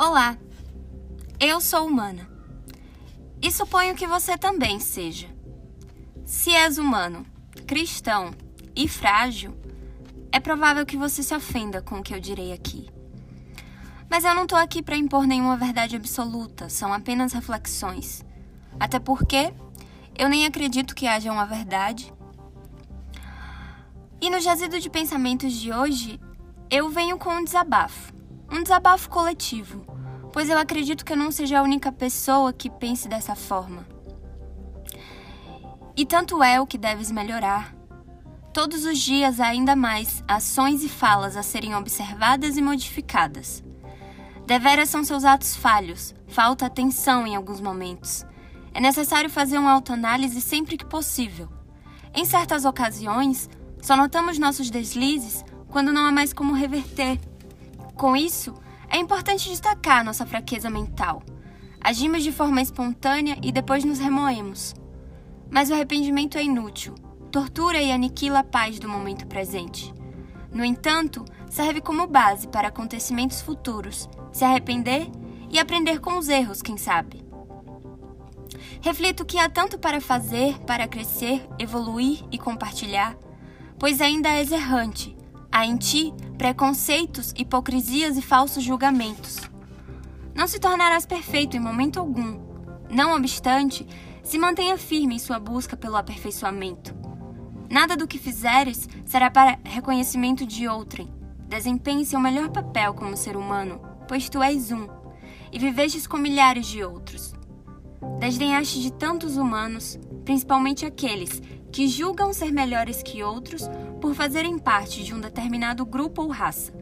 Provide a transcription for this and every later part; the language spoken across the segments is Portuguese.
Olá, eu sou humana. E suponho que você também seja. Se és humano, cristão e frágil, é provável que você se ofenda com o que eu direi aqui. Mas eu não estou aqui para impor nenhuma verdade absoluta, são apenas reflexões. Até porque eu nem acredito que haja uma verdade. E no jazido de pensamentos de hoje, eu venho com um desabafo. Um desabafo coletivo, pois eu acredito que eu não seja a única pessoa que pense dessa forma. E tanto é o que deves melhorar. Todos os dias ainda mais ações e falas a serem observadas e modificadas. Deveras são seus atos falhos, falta atenção em alguns momentos. É necessário fazer uma autoanálise sempre que possível. Em certas ocasiões, só notamos nossos deslizes quando não há mais como reverter com isso, é importante destacar nossa fraqueza mental. Agimos de forma espontânea e depois nos remoemos. Mas o arrependimento é inútil, tortura e aniquila a paz do momento presente. No entanto, serve como base para acontecimentos futuros, se arrepender e aprender com os erros, quem sabe. Reflito que há tanto para fazer, para crescer, evoluir e compartilhar, pois ainda és errante, Há em ti preconceitos, hipocrisias e falsos julgamentos. Não se tornarás perfeito em momento algum. Não obstante, se mantenha firme em sua busca pelo aperfeiçoamento. Nada do que fizeres será para reconhecimento de outrem. Desempenhe seu melhor papel como ser humano, pois tu és um, e vivestes com milhares de outros. Desdenhaste de tantos humanos, principalmente aqueles que julgam ser melhores que outros por fazerem parte de um determinado grupo ou raça.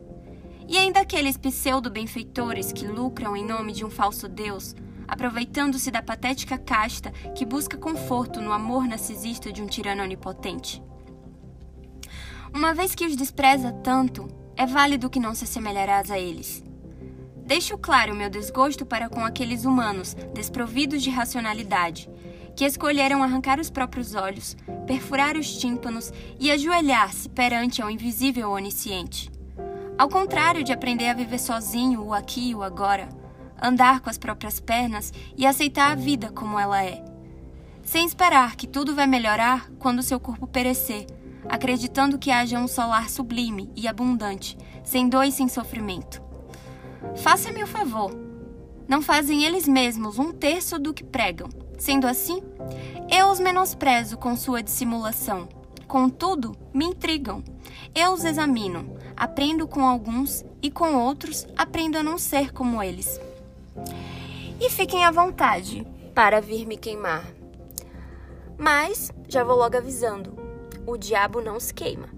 E ainda aqueles pseudo-benfeitores que lucram em nome de um falso Deus, aproveitando-se da patética casta que busca conforto no amor narcisista de um tirano onipotente. Uma vez que os despreza tanto, é válido que não se assemelharás a eles. Deixo claro meu desgosto para com aqueles humanos desprovidos de racionalidade que escolheram arrancar os próprios olhos, perfurar os tímpanos e ajoelhar-se perante ao invisível onisciente. Ao contrário de aprender a viver sozinho o aqui e o agora, andar com as próprias pernas e aceitar a vida como ela é. Sem esperar que tudo vai melhorar quando seu corpo perecer, acreditando que haja um solar sublime e abundante, sem dor e sem sofrimento. Faça-me o favor. Não fazem eles mesmos um terço do que pregam Sendo assim, eu os menosprezo com sua dissimulação. Contudo, me intrigam. Eu os examino, aprendo com alguns e com outros aprendo a não ser como eles. E fiquem à vontade para vir me queimar. Mas já vou logo avisando: o diabo não se queima.